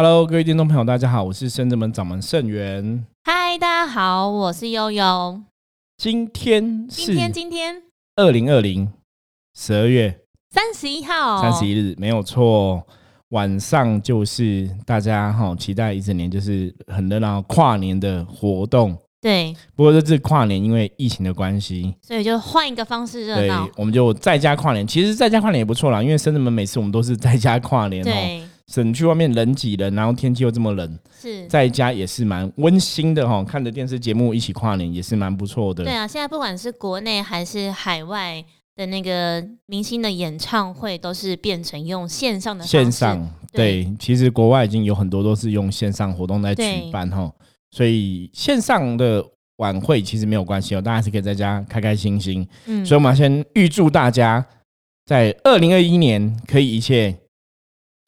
Hello，各位听众朋友，大家好，我是深圳门掌门盛元。嗨，大家好，我是悠悠。今天是今天今天二零二零十二月三十一号，三十一日，没有错。晚上就是大家哈期待一整年，就是很热闹跨年的活动。对，不过这次跨年因为疫情的关系，所以就换一个方式热对闹。，我们就在家跨年。其实在家跨年也不错啦，因为深圳门每次我们都是在家跨年哦，对，省去外面人挤人，然后天气又这么冷，是，在家也是蛮温馨的哈。看着电视节目一起跨年也是蛮不错的。对啊。现在不管是国内还是海外的那个明星的演唱会，都是变成用线上的线上对对，其实国外已经有很多都是用线上活动在举对办哈，所以线上的晚会其实没有关系哦，大家是可以在家开开心心。嗯所以我们要先预祝大家在二零二一年可以一切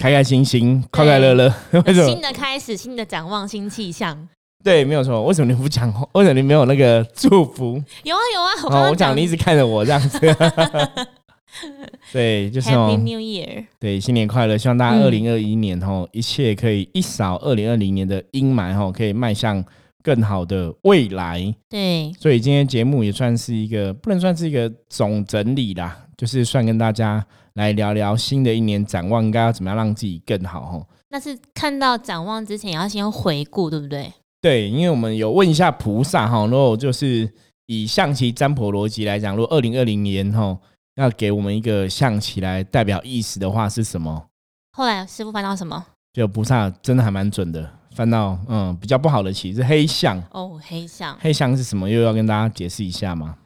开开心心、快快乐乐。为什新？的开始，新的展望，新气象。对，没有错。为什么你不讲？为什么你没有那个祝福？有啊有啊，我刚哦，刚我讲你一直看着我这样子。对，就是哦 Happy，New Year。对，新年快乐！希望大家嗯二零二一年吼、一切可以一扫二零二零年的阴霾哦、可以迈向更好的未来。对，所以今天节目也算是一个，不能算是一个总整理啦，就是算跟大家来聊聊新的一年展望，应该要怎么样让自己更好吼、那是看到展望之前，也要先回顾，对不对？对，因为我们有问一下菩萨哈，如果就是以象棋占卜逻辑来讲，如果二零二零年哈要给我们一个象棋来代表意思的话是什么？后来师傅翻到什么？就菩萨真的还蛮准的，翻到嗯比较不好的棋是黑象，哦，黑象。黑象是什么？又要跟大家解释一下吗？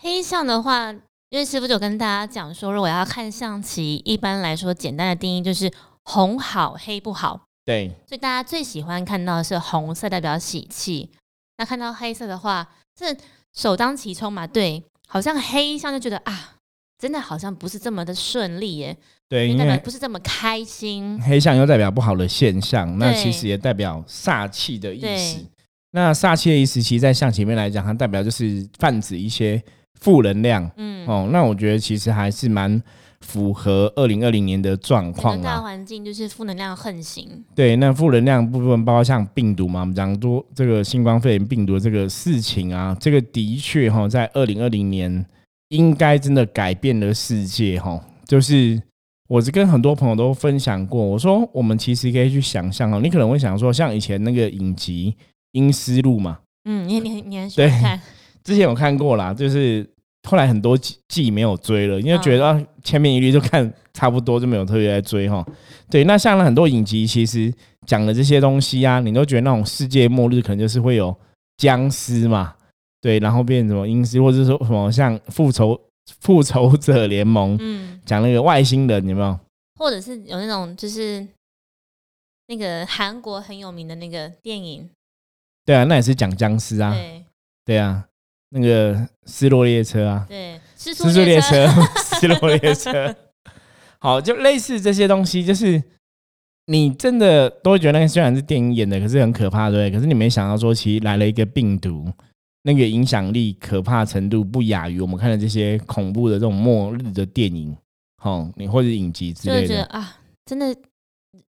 黑象的话，因为师傅就跟大家讲说，如果要看象棋，一般来说简单的定义就是红好，黑不好。对所以大家最喜欢看到的是红色，代表喜气。那看到黑色的话，这首当其冲嘛，对，好像黑象就觉得啊，真的好像不是这么的顺利耶，对，因为不是这么开心。黑象又代表不好的现象，那其实也代表煞气的意思。那煞气的意思，其实在象棋面来讲，它代表就是泛指一些负能量嗯，哦。那我觉得其实还是蛮符合二零二零年的状况啊。大环境就是负能量横行。对，那负能量部分包括像病毒嘛，我们讲多这个新冠肺炎病毒这个事情啊，这个的确哈，在二零二零年应该真的改变了世界哈。就是我是跟很多朋友都分享过，我说我们其实可以去想象哦，你可能会想说，像以前那个影集《阴尸路》嘛，嗯，你你你很喜欢看，之前有看过啦，就是后来很多季季没有追了，因为嗯。觉得啊千篇一律，就看差不多，就没有特别在追哈。对，那像很多影集，其实讲的这些东西啊，你都觉得那种世界末日可能就是会有僵尸嘛，对，然后变成什么阴尸，或者是说什么像复仇复仇者联盟嗯，讲那个外星人有没有？或者是有那种就是那个韩国很有名的那个电影，对啊，那也是讲僵尸啊，对。对啊，那个失落列车啊，对，失失速列车，失落列车。好，就类似这些东西，就是你真的都会觉得那个虽然是电影演的，可是很可怕，对不对？可是你没想到说，其实来了一个病毒，那个影响力可怕程度不亚于我们看的这些恐怖的这种末日的电影，哦，你或者影集之类的。觉得啊，真的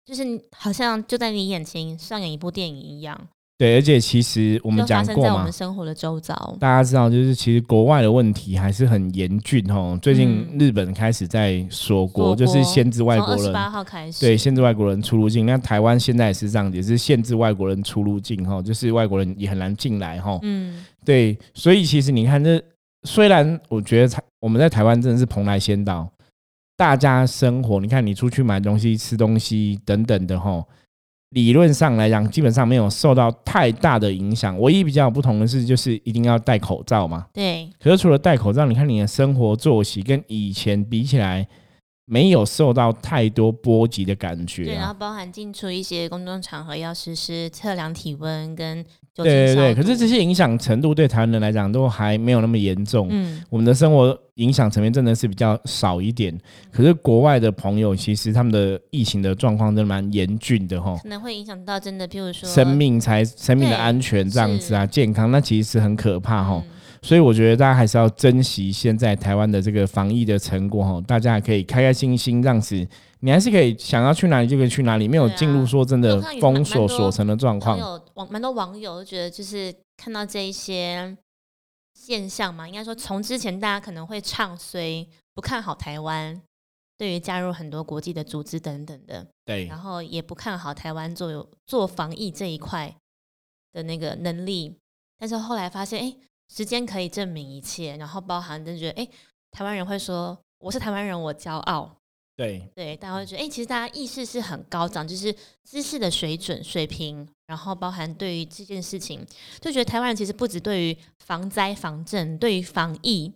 就是好像就在你眼前上演一部电影一样，对，而且其实我们讲过嘛我们，生活的周遭。大家知道，就是其实国外的问题还是很严峻哦。最近嗯日本开始在锁国，锁就是限制外从国人八号开始，对，限制外国人出入境。那台湾现在也是这样，也是限制外国人出入境哈，就是外国人也很难进来哈。嗯，对，所以其实你看这，虽然我觉得台我们在台湾真的是蓬莱仙岛，大家生活，你看你出去买东西、吃东西等等的哈，理论上来讲，基本上没有受到太大的影响。唯一比较不同的是，就是一定要戴口罩嘛。对，可是除了戴口罩，你看你的生活作息跟以前比起来，没有受到太多波及的感觉、啊。对，然后包含进出一些公众场合要实施测量体温跟酒精对对对，可是这些影响程度对台湾人来讲都还没有那么严重。嗯，我们的生活影响层面真的是比较少一点，可是国外的朋友其实他们的疫情的状况真的蛮严峻的哈，可能会影响到真的，譬如说生命才生命的安全这样子啊，健康那其实是很可怕哈。嗯所以我觉得大家还是要珍惜现在台湾的这个防疫的成果哈，大家还可以开开心心，让子你还是可以想要去哪里就可以去哪里，没有进入说真的封锁锁城的状况。有网蛮多网友都觉得，就是看到这一些现象嘛，应该说从之前大家可能会唱衰不看好台湾，对于加入很多国际的组织等等的，对，然后也不看好台湾做做防疫这一块的那个能力，但是后来发现，哎，时间可以证明一切，然后包含就觉得，哎，台湾人会说我是台湾人，我骄傲。对对，大家会觉得，哎，其实大家意识是很高涨，就是知识的水准水平，然后包含对于这件事情，就觉得台湾人其实不止对于防灾防震，对于防疫，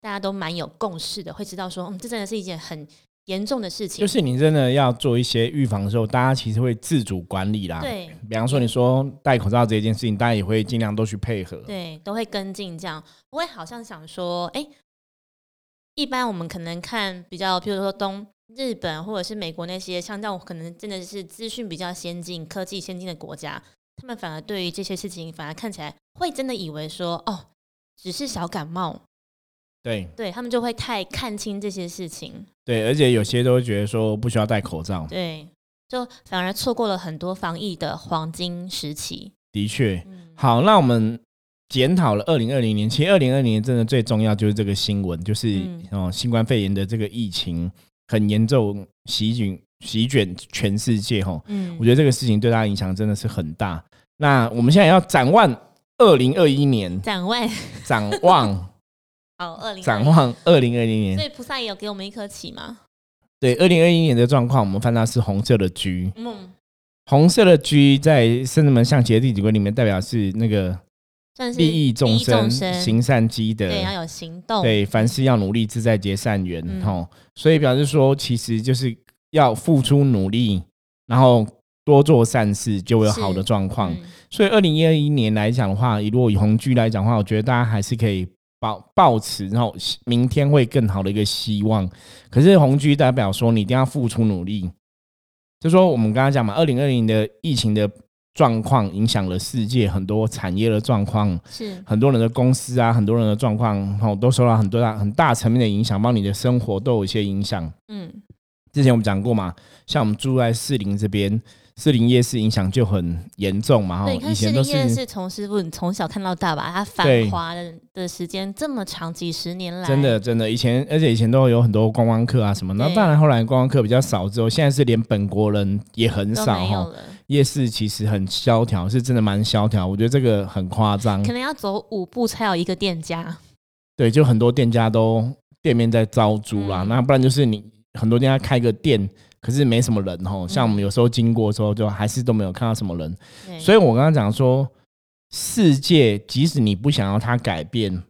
大家都蛮有共识的，会知道说，嗯，这真的是一件很严重的事情。就是你真的要做一些预防的时候，大家其实会自主管理啦。对，比方说你说戴口罩这件事情，大家也会尽量都去配合。对，都会跟进这样，不会好像想说，哎。一般我们可能看比较，譬如说东日本或者是美国那些，像这种可能真的是资讯比较先进、科技先进的国家，他们反而对于这些事情，反而看起来会真的以为说，哦，只是小感冒。对，对他们就会太看清这些事情。对，而且有些都会觉得说不需要戴口罩。对，就反而错过了很多防疫的黄金时期。的确，好，那我们。检讨了二零二零年，其实二零二零年真的最重要就是这个新闻，就是哦，新冠肺炎的这个疫情很严重，席卷席卷全世界哈。嗯，我觉得这个事情对大家影响真的是很大。那我们现在要展望二零二一年，展望展望，好，二零展望二零二零年。所以菩萨也有给我们一颗棋吗？对，二零二一年的状况，我们看到是红色的居，嗯，红色的居在圣子门象棋的第几关里面代表是那个。利益众生，行善积德，对，要有行动，对，凡事要努力，自在结善缘，吼，所以表示说，其实就是要付出努力，然后多做善事，就会有好的状况。所以，二零二一年来讲的话，如果以红居来讲的话，我觉得大家还是可以抱抱持，然后明天会更好的一个希望。可是，红居代表说，你一定要付出努力。就说我们刚刚讲嘛，二零二零的疫情的。状况影响了世界很多产业的状况，是很多人的公司啊，很多人的状况，哦，都受到很多大很大层面的影响，帮你的生活都有一些影响。嗯，之前我们讲过嘛，像我们住在士林这边。士林夜市影响就很严重嘛，哈。以前都是从师傅你从小看到大吧，它繁华的的时间这么长，几十年来。真的真的，以前而且以前都有很多观光客啊什么，那当然后来观光客比较少之后，现在是连本国人也很少哈。夜市其实很萧条，是真的蛮萧条，我觉得这个很夸张。可能要走五步才有一个店家。对，就很多店家都店面在招租啦，那不然就是你很多店家开个店。可是没什么人哦，像我们有时候经过的时候，就还是都没有看到什么人。所以我刚刚讲说，世界即使你不想要它改变，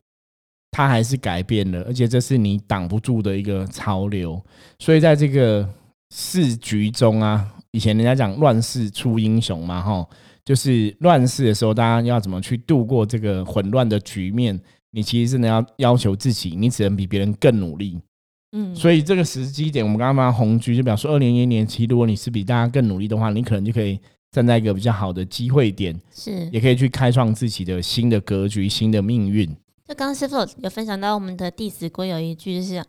它还是改变了，而且这是你挡不住的一个潮流。所以在这个世局中啊，以前人家讲乱世出英雄嘛，哈，就是乱世的时候，大家要怎么去度过这个混乱的局面？你其实真的要要求自己，你只能比别人更努力。嗯，所以这个时机点，我们刚刚讲红局就表示，二零一一年期，如果你是比大家更努力的话，你可能就可以站在一个比较好的机会点，是，也可以去开创自己的新的格局、新的命运。就刚刚师傅有分享到，我们的《弟子规》有一句就是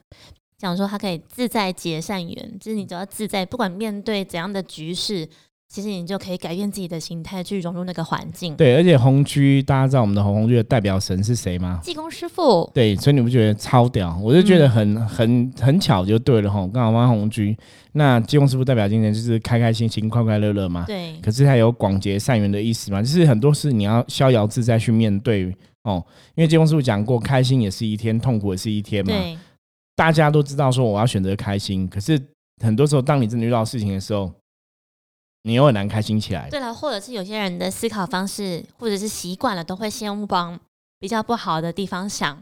讲说，他可以自在结善缘，就是你只要自在，不管面对怎样的局势。其实你就可以改变自己的心态，去融入那个环境。对，而且红居，大家知道我们的红红居的代表神是谁吗？济公师傅。对，所以你不觉得超屌？我就觉得很很很巧，就对了哈。刚好玩红居，那济公师傅代表今天就是开开心心、快快乐乐嘛。对。可是他有广结善缘的意思嘛？就是很多事你要逍遥自在去面对哦。因为济公师傅讲过，开心也是一天，痛苦也是一天嘛。对。大家都知道说我要选择开心，可是很多时候，当你真的遇到事情的时候。你又很难开心起来。对了，或者是有些人的思考方式，或者是习惯了，都会先往比较不好的地方想。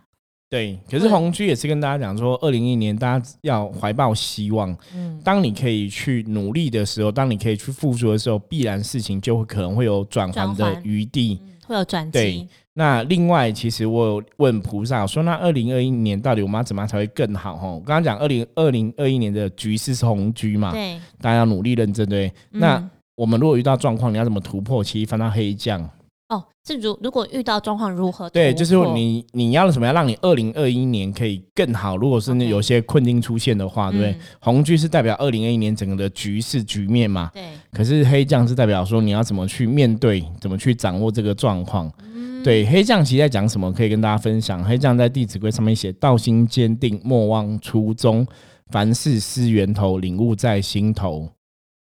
对，可是红居也是跟大家讲说，二零一年大家要怀抱希望。嗯，当你可以去努力的时候，当你可以去付出的时候，必然事情就会可能会有转换的余地，会有转机。那另外，其实我有问菩萨说，那二零二一年到底我们要怎么样才会更好？哈，我刚刚讲二零二零二一年的局势是红局嘛？对，大家要努力认真，对。那我们如果遇到状况，你要怎么突破？其实翻到黑将哦，是如如果遇到状况如何？对，就是你你要什么，要让你二零二一年可以更好。如果是那有些困境出现的话，对不对？红军是代表二零二一年整个的局势局面嘛？对。可是黑将是代表说你要怎么去面对，怎么去掌握这个状况。嗯对，黑将其实在讲什么？可以跟大家分享。黑将在《弟子规》上面写：“道心坚定，莫忘初衷。凡事思源头，领悟在心头。”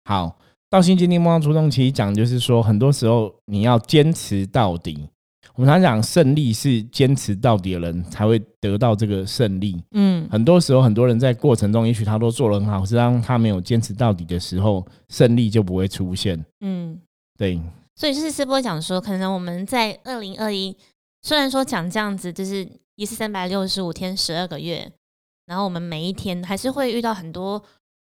好。道心坚定，莫忘初衷。其实讲就是说，很多时候你要坚持到底。我们常讲，胜利是坚持到底的人才会得到这个胜利。嗯，很多时候很多人在过程中，也许他都做得很好，是当他没有坚持到底的时候，胜利就不会出现。嗯，对。所以就是师波讲说，可能我们在二零二一，虽然说讲这样子，就是一次三百六十五天，十二个月，然后我们每一天还是会遇到很多。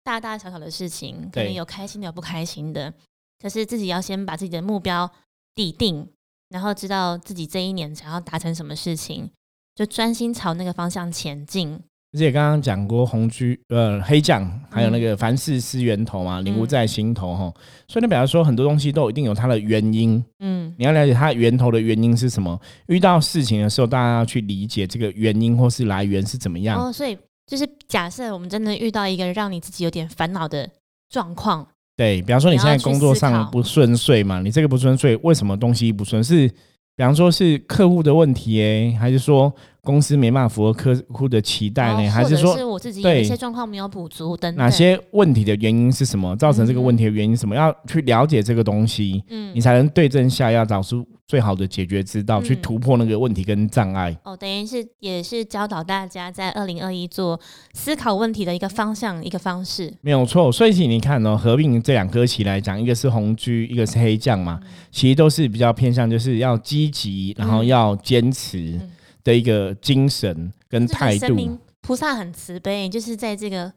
大大小小的事情，可能有开心的，有不开心的。可是自己要先把自己的目标底定，然后知道自己这一年想要达成什么事情，就专心朝那个方向前进。而且刚刚讲过红居呃黑将，还有那个凡事思源头嘛，领悟在心头哈。所以你比方说很多东西都一定有它的原因，嗯，你要了解它源头的原因是什么。遇到事情的时候，大家要去理解这个原因或是来源是怎么样。哦，所以。就是假设我们真的遇到一个让你自己有点烦恼的状况，对比方说你现在工作上不顺遂嘛，你这个不顺遂，为什么东西不顺？是比方说是客户的问题诶，还是说公司没办法符合客户的期待呢？还是说是我自己有一些状况没有补足等？哪些问题的原因是什么？造成这个问题的原因什么？要去了解这个东西，嗯，你才能对症下药，找出。最好的解决之道，去突破那个问题跟障碍。哦，等于是也是教导大家在二零二一做思考问题的一个方向，一个方式。没有错，所以你看哦，合并这两颗棋来讲，一个是红车，一个是黑将嘛，其实都是比较偏向就是要积极，然后要坚持的一个精神跟态度。菩萨很慈悲，就是在这个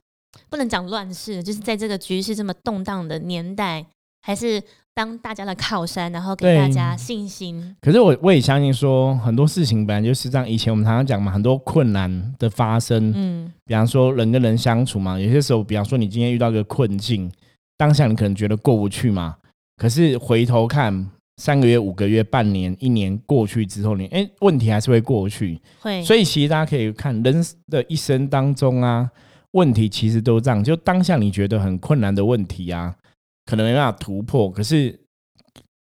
不能讲乱世，就是在这个局势这么动荡的年代，还是。当大家的靠山，然后给大家信心。可是我我也相信说，很多事情本来就是这样。以前我们常常讲嘛，很多困难的发生，嗯，比方说人跟人相处嘛，有些时候，比方说你今天遇到一个困境，当下你可能觉得过不去嘛。可是回头看，三个月、五个月、半年、一年过去之后，你哎，问题还是会过去。会。所以其实大家可以看人的一生当中啊，问题其实都这样。就当下你觉得很困难的问题啊。可能没办法突破，可是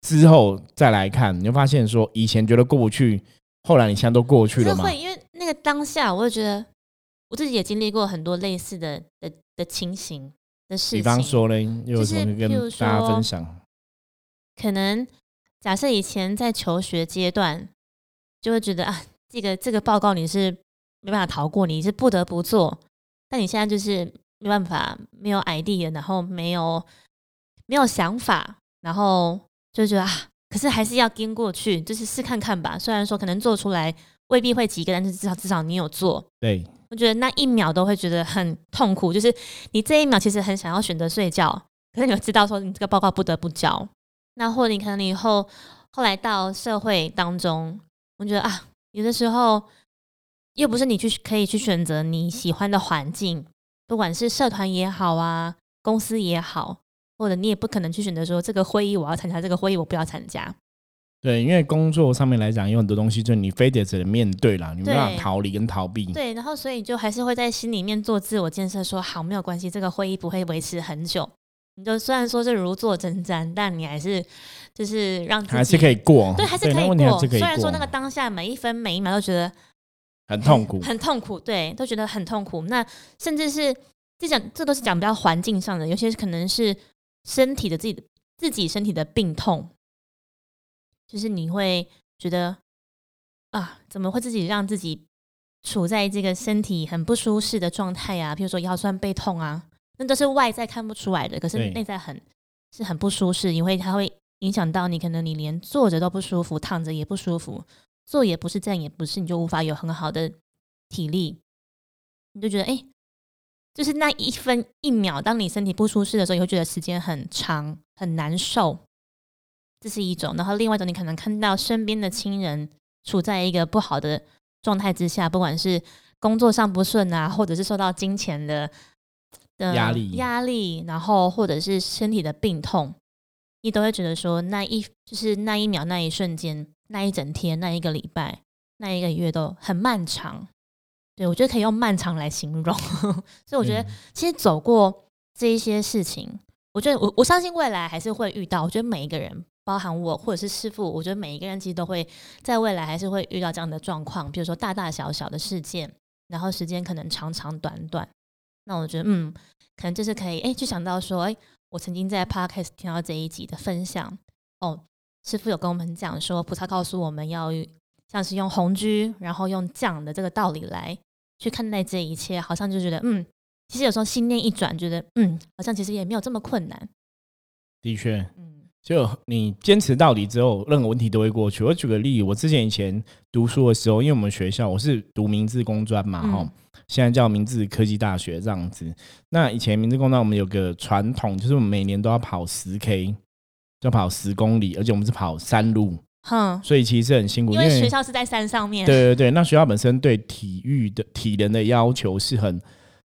之后再来看，你就发现说以前觉得过不去，后来你现在都过去了吗？会，因为那个当下，我就觉得我自己也经历过很多类似的的的情形的事情。比方说呢，有什么跟大家分享？可能假设以前在求学阶段，就会觉得啊，这个这个报告你是没办法逃过，你是不得不做。但你现在就是没办法，没有 idea，然后没有。没有想法，然后就觉得啊，可是还是要跟过去，就是试看看吧。虽然说可能做出来未必会及格，但是至少至少你有做。对，我觉得那一秒都会觉得很痛苦，就是你这一秒其实很想要选择睡觉，可是你知道说你这个报告不得不交。那或者你可能你以后后来到社会当中，我觉得啊，有的时候又不是你去可以去选择你喜欢的环境，不管是社团也好啊，公司也好。或者你也不可能去选择说这个会议我要参加，这个会议我不要参加。对，因为工作上面来讲，有很多东西就你非得只能面对啦，你没办法逃离跟逃避。对，然后所以就还是会在心里面做自我建设，说好没有关系，这个会议不会维持很久。你就虽然说是如坐针毡，但你还是就是让还是可以过，对，还是可以过。虽然说那个当下每一分每一秒都觉得很痛苦，很痛苦，对，都觉得很痛苦。那甚至是这讲，这都是讲比较环境上的，有些可能是。身体的自己的自己身体的病痛，就是你会觉得啊，怎么会自己让自己处在这个身体很不舒适的状态啊？譬如说腰酸背痛啊，那都是外在看不出来的，可是内在很是很不舒适，因为它会影响到你，可能你连坐着都不舒服，躺着也不舒服，坐也不是，站也不是，你就无法有很好的体力，你就觉得哎。就是那一分一秒，当你身体不舒适的时候，你会觉得时间很长，很难受。这是一种，然后另外一种，你可能看到身边的亲人处在一个不好的状态之下，不管是工作上不顺啊，或者是受到金钱的的压力压力，然后或者是身体的病痛，你都会觉得说那一就是那一秒、那一瞬间、那一整天、那一个礼拜、那一个月都很漫长。对我觉得可以用漫长来形容，所以我觉得其实走过这一些事情，我觉得我我相信未来还是会遇到。我觉得每一个人，包含我或者是师傅，我觉得每一个人其实都会在未来还是会遇到这样的状况，比如说大大小小的事件，然后时间可能长长短短。那我觉得，嗯，可能就是可以，哎，就想到说，哎，我曾经在 podcast 听到这一集的分享，哦，师傅有跟我们讲说，菩萨告诉我们要像是用红居，然后用降的这个道理来去看待这一切，好像就觉得，嗯，其实有时候心念一转，觉得，嗯，好像其实也没有这么困难。的确，嗯，就你坚持到底之后，任何问题都会过去。我举个例，我之前以前读书的时候，因为我们学校我是读明治工专嘛，哈。现在叫明治科技大学这样子。那以前明治工专我们有个传统，就是我们每年都要跑十 K，就跑十公里，而且我们是跑山路，哼，所以其实很辛苦。因为学校是在山上面。对对对，那学校本身对体育的体能的要求是很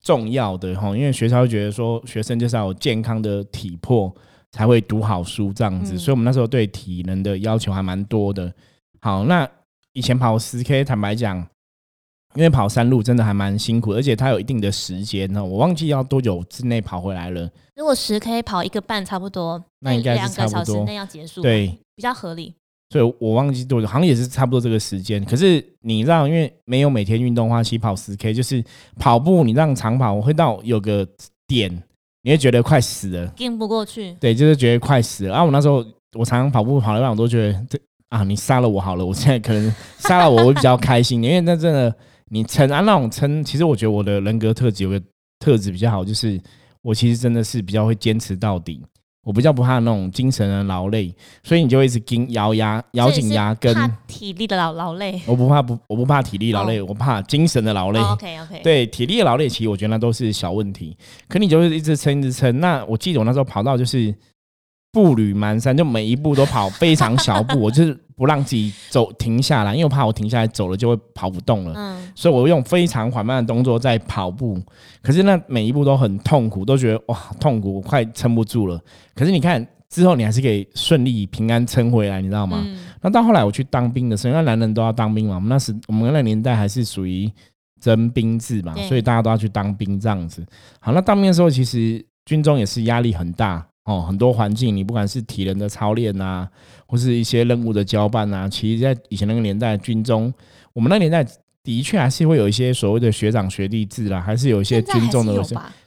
重要的哈，因为学校会觉得说学生就是要有健康的体魄才会读好书这样子，所以我们那时候对体能的要求还蛮多的。好，那以前跑十 K，坦白讲。因为跑山路真的还蛮辛苦，而且它有一定的时间呢，我忘记要多久之内跑回来了。如果十 K 跑一个半差不多，那应该两个小时内要结束，对，比较合理。所以我忘记多久，好像也是差不多这个时间。可是你让，因为没有每天运动的话，其实跑十 K 就是跑步，你让长跑，我会到有个点，你会觉得快死了，跟不过去。对，就是觉得快死了。然后我那时候我常常跑步跑一半，我都觉得这啊，你杀了我好了，我现在可能杀了我会比较开心，因为那真的。你撑啊，那种撑，其实我觉得我的人格特质有个特质比较好，就是我其实真的是比较会坚持到底，我比较不怕那种精神的劳累，所以你就会一直紧咬牙咬紧牙根。怕体力的劳劳累？我不怕不，我不怕体力劳累，我怕精神的劳累。OK OK。对，体力的劳累其实我觉得那都是小问题，可你就是一直撑一直撑。那我记得我那时候跑到就是步履蹒跚，就每一步都跑非常小步，我就是。不让自己走停下来，因为我怕我停下来走了就会跑不动了。嗯，所以我用非常缓慢的动作在跑步。可是那每一步都很痛苦，都觉得哇痛苦，我快撑不住了。可是你看之后，你还是可以顺利平安撑回来，你知道吗？那到后来我去当兵的时候，因为男人都要当兵嘛，我们那时我们那年代还是属于征兵制嘛，所以大家都要去当兵这样子。好，那当兵的时候其实军中也是压力很大。哦，很多环境，你不管是体能的操练呐，或是一些任务的交办呐，其实，在以前那个年代，军中，我们那年代的确还是会有一些所谓的学长学弟制啦，还是有一些军中的有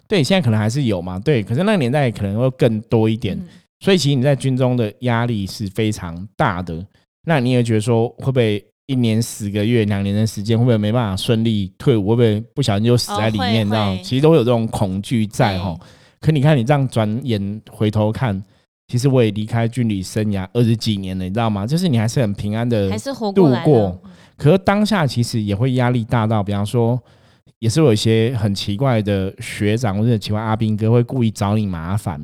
对，现在可能还是有嘛。对，可是那个年代可能会更多一点。所以，其实你在军中的压力是非常大的。那你也觉得说，会不会一年十个月、两年的时间，会不会没办法顺利退伍？会不会不小心就死在里面？这样其实都有这种恐惧在哈。可你看，你这样转眼回头看，其实我也离开军旅生涯二十几年了，你知道吗？就是你还是很平安的，还是活度过。可是当下其实也会压力大到，比方说，也是有一些很奇怪的学长或者奇怪阿兵哥会故意找你麻烦。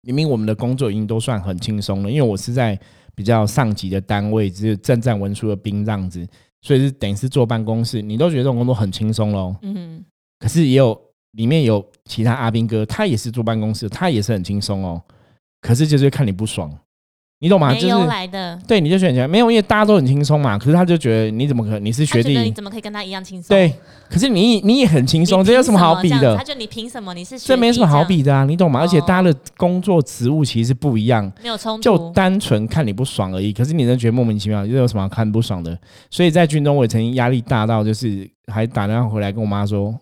明明我们的工作已经都算很轻松了，因为我是在比较上级的单位，只是正战文书的兵这样子，所以是等于是坐办公室，你都觉得这种工作很轻松喽。嗯，可是也有。里面有其他阿兵哥，他也是坐办公室，他也是很轻松哦。可是就是看你不爽，你懂吗？就是来的，对，你就选起来没有，因为大家都很轻松嘛。可是他就觉得你怎么可能？你是学弟，你怎么可以跟他一样轻松？对，可是你你也很轻松，这有什么好比的？他就你凭什么？你是这没什么好比的啊，你懂吗？而且大家的工作职务其实不一样，没有冲突，就单纯看你不爽而已。可是你能觉得莫名其妙，又有什么看不爽的？所以在军中，我也曾经压力大到就是还打电话回来跟我妈说。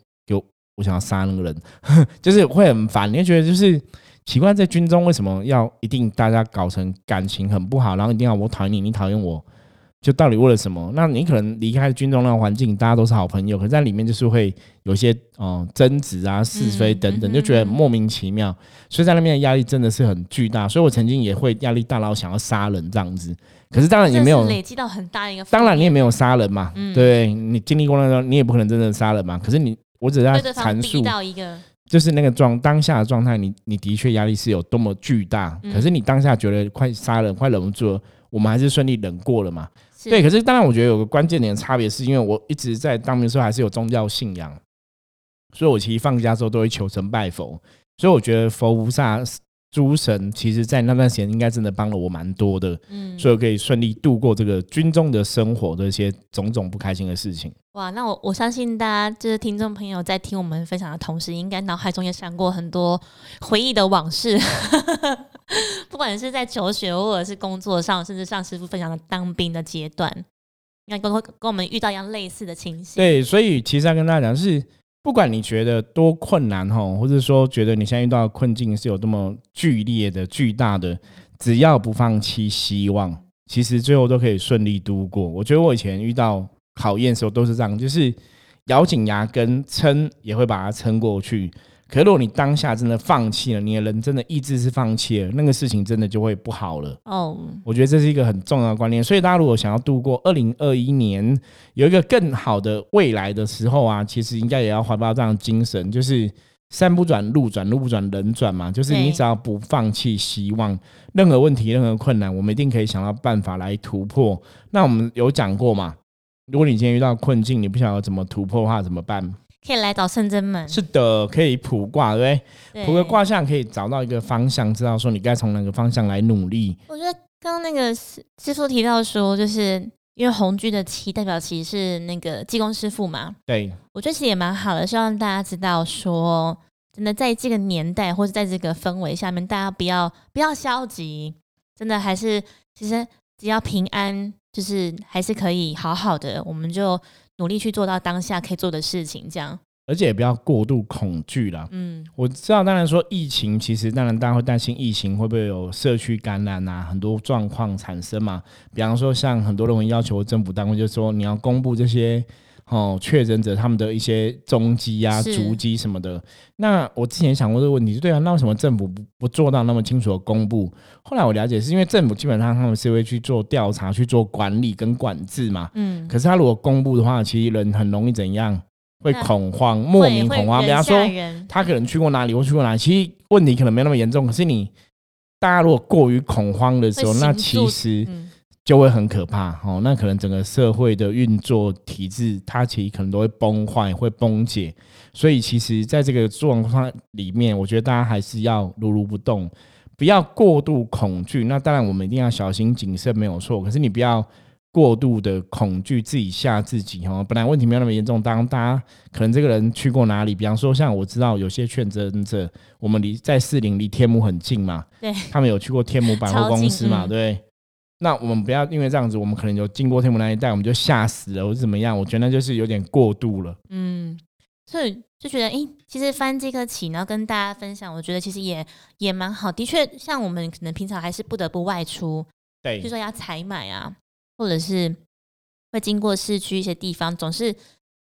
我想要杀那个人，就是会很烦。你会觉得就是奇怪，在军中为什么要一定大家搞成感情很不好，然后一定要我讨厌你，你讨厌我，就到底为了什么？那你可能离开军中那个环境，大家都是好朋友，可是在里面就是会有些哦争执啊、是非等等，就觉得莫名其妙。所以在那边的压力真的是很巨大。所以我曾经也会压力大到想要杀人这样子。可是当然也没有累积到很大一个。当然你也没有杀人嘛，对你经历过那个，你也不可能真的杀人嘛。可是你。我只在阐述，就是那个状当下的状态，你你的确压力是有多么巨大，可是你当下觉得快杀人，快忍不住了，我们还是顺利忍过了嘛？对，可是当然，我觉得有个关键点的差别，是因为我一直在当兵的时候还是有宗教信仰，所以我其实放假之后都会求神拜佛，所以我觉得佛菩萨诸神，其实在那段时间应该真的帮了我蛮多的，嗯，所以我可以顺利度过这个军中的生活的一些种种不开心的事情。哇，那我我相信大家就是听众朋友在听我们分享的同时，应该脑海中也闪过很多回忆的往事，不管是在求学或者是工作上，甚至上师傅分享的当兵的阶段，应该跟跟跟我们遇到一样类似的情形。对，所以其实要跟大家讲是，不管你觉得多困难哈，或者说觉得你现在遇到的困境是有多么剧烈的、巨大的，只要不放弃希望，其实最后都可以顺利度过。我觉得我以前遇到考验的时候都是这样，就是咬紧牙根撑，也会把它撑过去。可是如果你当下真的放弃了，你的人真的意志是放弃了，那个事情真的就会不好了。哦，我觉得这是一个很重要的观念，所以大家如果想要度过二零二一年有一个更好的未来的时候啊，其实应该也要怀抱这样的精神，就是山不转路转，路不转人转嘛。就是你只要不放弃希望，任何问题、任何困难，我们一定可以想到办法来突破。那我们有讲过嘛？如果你今天遇到困境，你不晓得怎么突破的话，怎么办？可以来找圣真门，是的，可以卜卦，对不对？卜个卦象可以找到一个方向，知道说你该从哪个方向来努力。我觉得刚刚那个师师傅提到说，就是因为红居的七代表其实是那个济公师傅嘛，对，我觉得其实也蛮好的，希望大家知道说，真的在这个年代或者在这个氛围下面，大家不要不要消极，真的还是其实只要平安，就是还是可以好好的，我们就努力去做到当下可以做的事情，这样，而且也不要过度恐惧啦。嗯，我知道，当然说疫情，其实当然大家会担心疫情会不会有社区感染啊，很多状况产生嘛。比方说，像很多人会要求政府单位，就说你要公布这些哦确诊者他们的一些踪迹啊、是足迹什么的。那我之前想过这个问题，就对啊，那为什么政府不不做到那么清楚的公布？后来我了解，是因为政府基本上他们是会去做调查、去做管理跟管制嘛。嗯，可是他如果公布的话，其实人很容易怎样？会恐慌，莫名恐慌。比方说他可能去过哪里，或去过哪里，其实问题可能没那么严重。可是你大家如果过于恐慌的时候，那其实嗯，就会很可怕哦。那可能整个社会的运作体制，它其实可能都会崩坏、会崩解。所以其实在这个状况里面，我觉得大家还是要如如不动，不要过度恐惧。那当然，我们一定要小心谨慎，没有错。可是你不要过度的恐惧，自己吓自己哦。本来问题没有那么严重，当大家可能这个人去过哪里，比方说像我知道有些劝真者，我们离在士林离天母很近嘛，对，他们有去过天母百货公司嘛，嗯对。那我们不要因为这样子，我们可能就经过天母那一带，我们就吓死了，或者怎么样？我觉得那就是有点过度了。嗯，所以就觉得，哎，其实翻这个起，然后跟大家分享，我觉得其实也也蛮好。的确，像我们可能平常还是不得不外出，对就，说要采买啊，或者是会经过市区一些地方，总是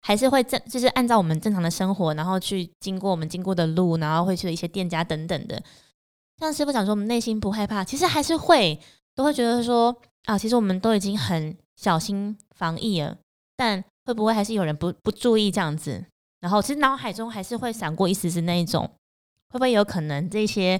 还是会正，就是按照我们正常的生活，然后去经过我们经过的路，然后会去一些店家等等的。像师傅讲说，我们内心不害怕，其实还是会都会觉得说啊，其实我们都已经很小心防疫了，但会不会还是有人不不注意这样子？然后其实脑海中还是会闪过一丝丝那一种，会不会有可能这些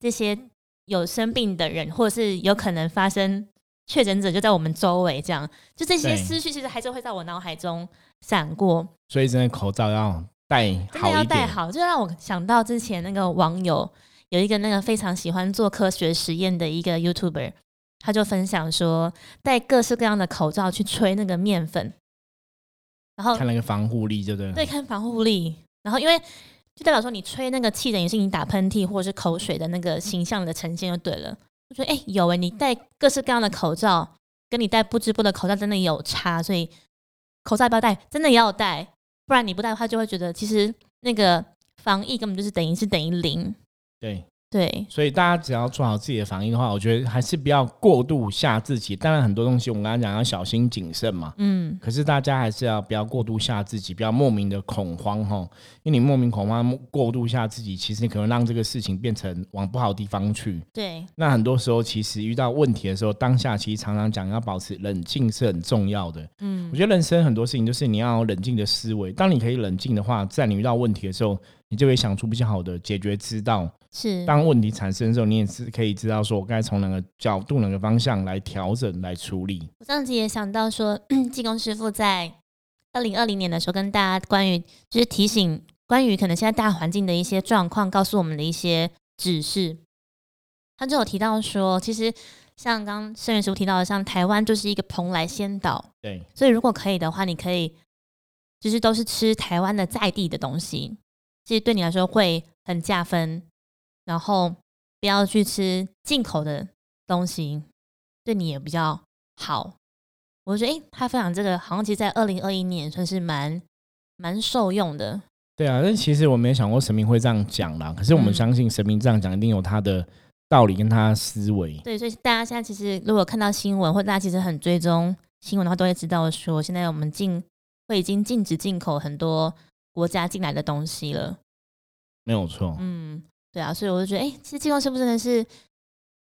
这些有生病的人，或者是有可能发生确诊者就在我们周围，这样就这些思绪其实还是会在我脑海中闪过。所以真的口罩要戴真的要好。戴好，就让我想到之前那个网友有一个那个非常喜欢做科学实验的一个 YouTuber，他就分享说戴各式各样的口罩去吹那个面粉，然后看那个防护力，对不对？对看防护力，然后因为就代表说你吹那个气等于是你打喷嚏或者是口水的那个形象的呈现就对了。我觉得哎、有哎、你戴各式各样的口罩，跟你戴不织布的口罩真的有差，所以口罩要不要戴，真的也要戴，不然你不戴的话，就会觉得其实那个防疫根本就是等于是等于零。对，对，所以大家只要做好自己的防疫的话，我觉得还是不要过度吓自己。当然，很多东西我们刚刚讲要小心谨慎嘛。嗯，可是大家还是要不要过度吓自己，不要莫名的恐慌哈，因为你莫名恐慌、过度吓自己，其实你可能让这个事情变成往不好的地方去。对，那很多时候，其实遇到问题的时候，当下其实常常讲要保持冷静是很重要的。嗯我，觉得人生很多事情就是你要冷静的思维。当你可以冷静的话，在你遇到问题的时候，你就会想出比较好的解决之道。是，当问题产生的时候，你也是可以知道说，我该从哪个角度、哪个方向来调整、来处理。我上次也想到说，济公师傅在二零二零年的时候跟大家关于就是提醒关于可能现在大环境的一些状况，告诉我们的一些指示。他就有提到说，其实像刚刚盛元师傅提到的，像台湾就是一个蓬莱仙岛，对，所以如果可以的话，你可以就是都是吃台湾的在地的东西，其实对你来说会很加分。然后不要去吃进口的东西，对你也比较好。我觉得，诶，他分享这个，好像其实在二零二一年算是蛮蛮受用的。对啊，但其实我没有想过神明会这样讲啦。可是我们嗯相信神明这样讲一定有他的道理跟他的思维。对，所以大家现在其实如果看到新闻，或大家其实很追踪新闻的话，都会知道说，现在我们进会已经禁止进口很多国家进来的东西了。没有错。嗯，对啊，所以我就觉得，哎、其实济公师傅真的是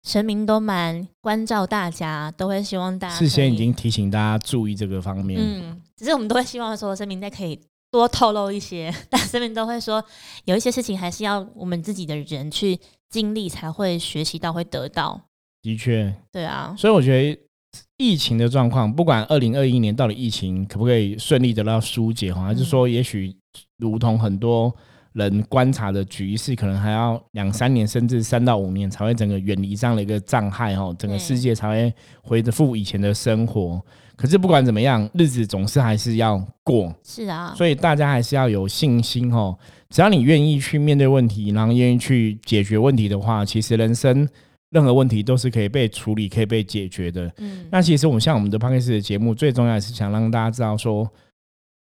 神明都蛮关照大家，都会希望大家事先已经提醒大家注意这个方面。嗯，只是我们都会希望说神明再可以多透露一些，但神明都会说有一些事情还是要我们自己的人去经历才会学习到，会得到。的确，对啊，所以我觉得疫情的状况，不管二零二一年到底疫情可不可以顺利得到疏解哈，还是说也许如同很多人观察的局势，可能还要两三年甚至三到五年才会整个远离这样的一个障碍哦，整个世界才会恢复以前的生活。可是不管怎么样，日子总是还是要过，是啊，所以大家还是要有信心哦。只要你愿意去面对问题，然后愿意去解决问题的话，其实人生任何问题都是可以被处理、可以被解决的。嗯，那其实我们像我们的 p o d c a s 的节目，最重要的是想让大家知道说，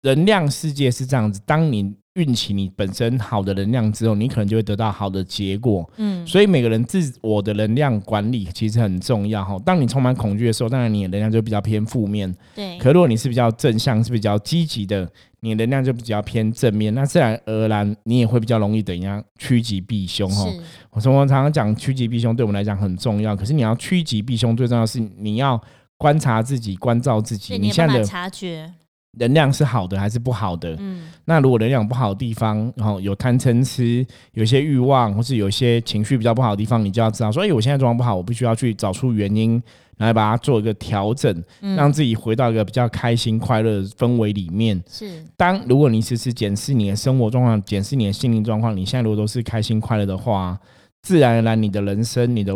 能量世界是这样子。当你运起你本身好的能量之后，你可能就会得到好的结果。嗯，所以每个人自我的能量管理其实很重要哈。当你充满恐惧的时候，当然你的能量就比较偏负面。对，可如果你是比较正向、是比较积极的，你的能量就比较偏正面，那自然而然你也会比较容易等一下趋吉避凶哈。我从我常常讲趋吉避凶，对我们来讲很重要。可是你要趋吉避凶，最重要的是你要观察自己、关照自己，你现在的察觉，能量是好的还是不好的？嗯，那如果能量不好的地方，然后有贪嗔痴，有一些欲望，或是有一些情绪比较不好的地方，你就要知道说，哎，我现在状况不好，我必须要去找出原因，然后把它做一个调整，嗯让自己回到一个比较开心、快乐的氛围里面。是，当如果你时时检视你的生活状况，检视你的心灵状况，你现在如果都是开心快乐的话，自然而然你的人生、你的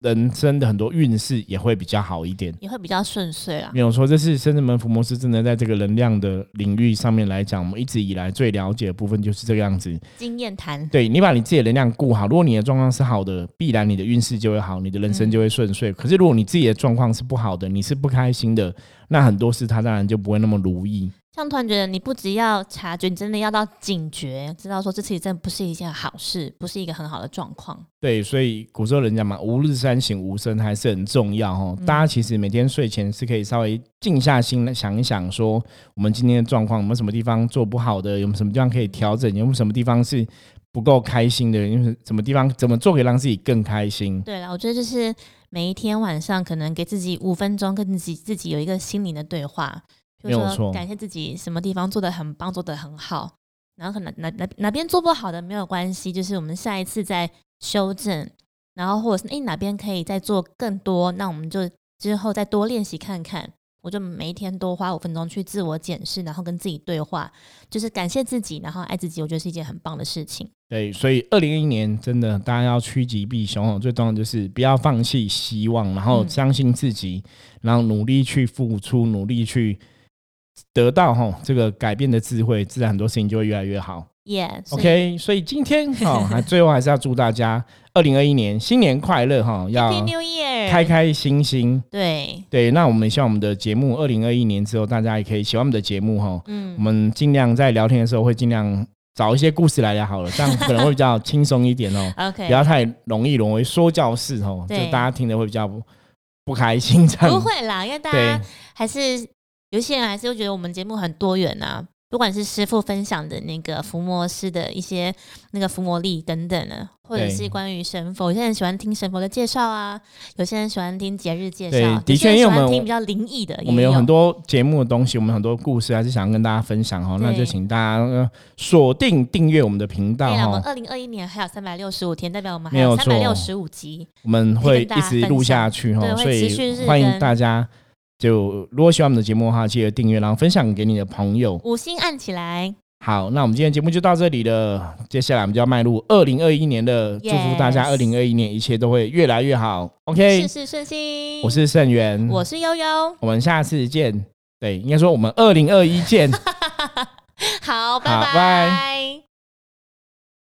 人生的很多运势也会比较好一点。也会比较顺遂啊。没有错，这是深圳门福摩斯真的在这个能量的领域上面来讲，我们一直以来最了解的部分就是这个样子。经验谈，对你把你自己的能量顾好，如果你的状况是好的，必然你的运势就会好，你的人生就会顺遂。可是如果你自己的状况是不好的，你是不开心的，那很多事它当然就不会那么如意。像突然觉得你不只要察觉，你真的要到警觉，知道说这其实真的不是一件好事，不是一个很好的状况。对，所以古时候人家嘛，吾日三省吾身还是很重要哦。嗯大家其实每天睡前是可以稍微静下心来想一想，说我们今天的状况有没有什么地方做不好的，有没有什么地方可以调整，有没有什么地方是不够开心的，因为什么地方怎么做可以让自己更开心。对了，我觉得就是每一天晚上可能给自己五分钟，跟自己自己有一个心灵的对话，比如没有错说感谢自己什么地方做的很棒，做的很好，然后可能哪哪哪边做不好的没有关系，就是我们下一次再修正，然后或者是哎哪边可以再做更多，那我们就之后再多练习看看。我就每一天多花五分钟去自我检视，然后跟自己对话，就是感谢自己，然后爱自己，我觉得是一件很棒的事情。对，所以二零二一年真的大家要趋吉避凶哦，最重要的就是不要放弃希望，然后嗯相信自己，然后努力去付出，努力去得到哈这个改变的智慧，自然很多事情就会越来越好。Yeah, OK，所以今天哈，还最后还是要祝大家二零二一年新年快乐哈，要开开心心。对，对，那我们希望我们的节目二零二一年之后，大家也可以喜欢我们的节目哈。嗯我，们尽量在聊天的时候会尽量找一些故事来聊好了，这样可能会比较轻松一点哦，OK，不要太容易沦为说教式哦，就大家听的会比较不不开心这样。不会啦，因为大家还是有些人还是会觉得我们节目很多元啊、不管是师傅分享的那个伏魔师的一些那个伏魔力等等的，或者是关于神佛，有些人喜欢听神佛的介绍啊，有些人喜欢听节日介对绍，的确因为我们听比较灵异的，我们有很多节目的东西，我们很多故事还是想要跟大家分享哈，那就对。请大家呃锁定订阅我们的频道对了，我们，二零二一年还有三百六十五天，代表我们还有有三百六十五集。我们会一直录下去哈所以欢迎大家就如果喜欢我们的节目的话，记得订阅，然后分享给你的朋友。五星按起来，好，那我们今天节目就到这里了。接下来我们就要迈入二零二一年的，祝福大家二零二一年一切都会越来越好。OK，事事顺心。我是盛源，我是悠悠，我们下次见。对，应该说我们二零二一见。好，拜好拜拜。